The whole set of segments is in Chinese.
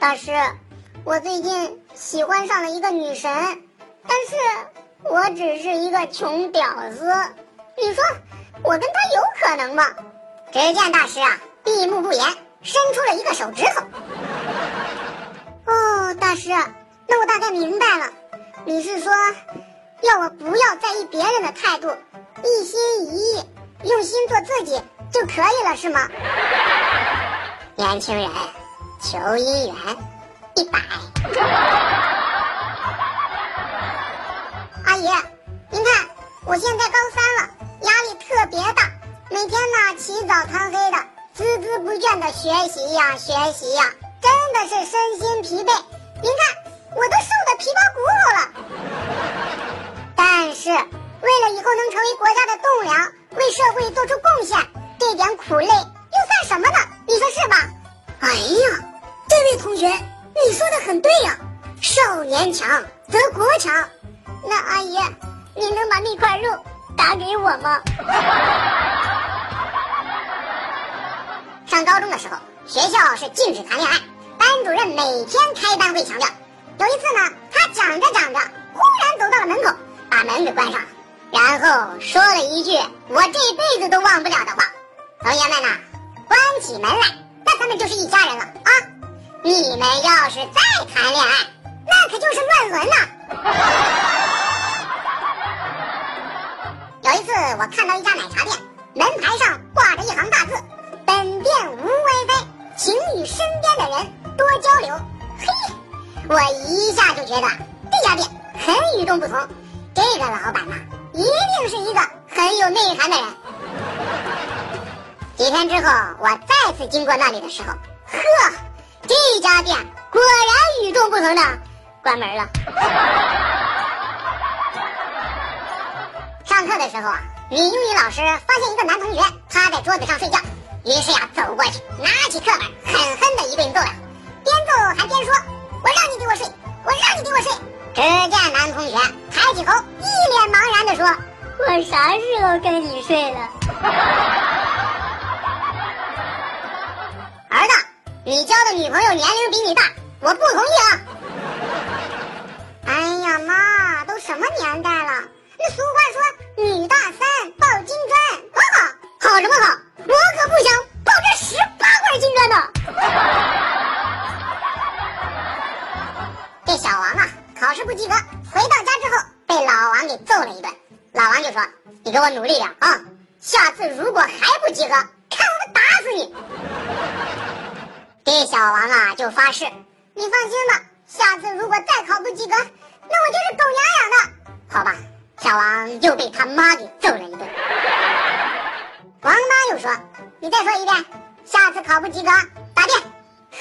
大师，我最近喜欢上了一个女神，但是我只是一个穷屌丝，你说我跟她有可能吗？只见大师啊，闭目不言，伸出了一个手指头。哦，大师，那我大概明白了，你是说要我不要在意别人的态度，一心一意，用心做自己就可以了，是吗？年轻人。求姻缘，一百。阿姨，您看，我现在高三了，压力特别大，每天呢起早贪黑的，孜孜不倦的学习呀学习呀，真的是身心疲惫。您看，我都瘦的皮包骨头了。但是，为了以后能成为国家的栋梁，为社会做出贡献，这点苦累又算什么呢？你说是吧？哎呀！这位同学，你说的很对呀，少年强则国强。那阿姨，你能把那块肉打给我吗？上高中的时候，学校是禁止谈恋爱，班主任每天开班会强调。有一次呢，他讲着讲着，忽然走到了门口，把门给关上了，然后说了一句我这辈子都忘不了的话：“同学们呐，关起门来，那咱们就是一家人了啊！”你们要是再谈恋爱，那可就是乱伦了。有一次，我看到一家奶茶店门牌上挂着一行大字：“本店无 WiFi，请与身边的人多交流。”嘿，我一下就觉得这家店很与众不同。这个老板呐，一定是一个很有内涵的人。几天之后，我再次经过那里的时候，呵。果然与众不同的关门了。上课的时候啊，女英语老师发现一个男同学趴在桌子上睡觉，于是呀走过去，拿起课本狠狠的一顿揍呀，边揍还边说：“我让你给我睡，我让你给我睡。”只见男同学抬起头，一脸茫然的说：“我啥时候跟你睡了？”儿子。你交的女朋友年龄比你大，我不同意啊！哎呀妈，都什么年代了？那俗话说“女大三抱金砖”，好好好什么好？我可不想抱这十八块金砖呢！这小王啊，考试不及格，回到家之后被老王给揍了一顿。老王就说：“你给我努力点啊，下次如果还不及格，看我们打死你！”这小王啊，就发誓：“你放心吧，下次如果再考不及格，那我就是狗娘养的。”好吧，小王又被他妈给揍了一顿。王妈又说：“你再说一遍，下次考不及格打电。”哼，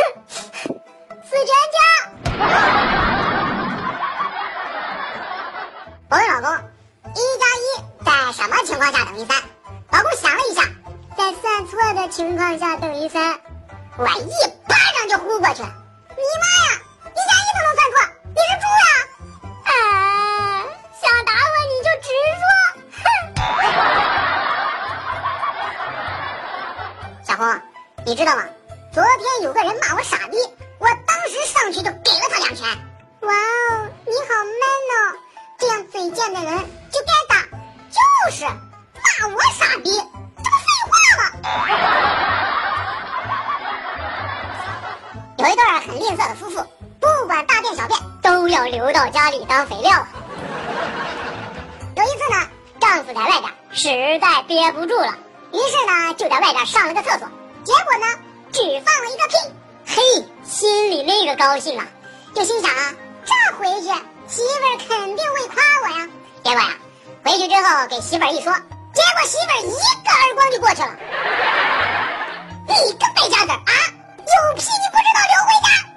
死全家！我问老公：“一加一在什么情况下等于三？”老公想了一下，在算错的情况下等于三。我一巴掌就呼过去了，你妈呀！一加一都能算错，你是猪呀！哎，想打我你就直说，哼！小红，你知道吗？昨天有个人骂我傻逼，我当时上去就给了他两拳。哇哦，你好 man 哦！这样嘴贱的人就该打，就是骂我傻逼，这不废话吗？有一对很吝啬的夫妇，不管大便小便都要留到家里当肥料。有一次呢，丈夫在外边实在憋不住了，于是呢就在外边上了个厕所，结果呢只放了一个屁，嘿，心里那个高兴啊，就心想啊，这回去媳妇儿肯定会夸我呀。结果呀，回去之后给媳妇儿一说，结果媳妇儿一个耳光就过去了。你个败家子啊！狗屁你不知道留回家。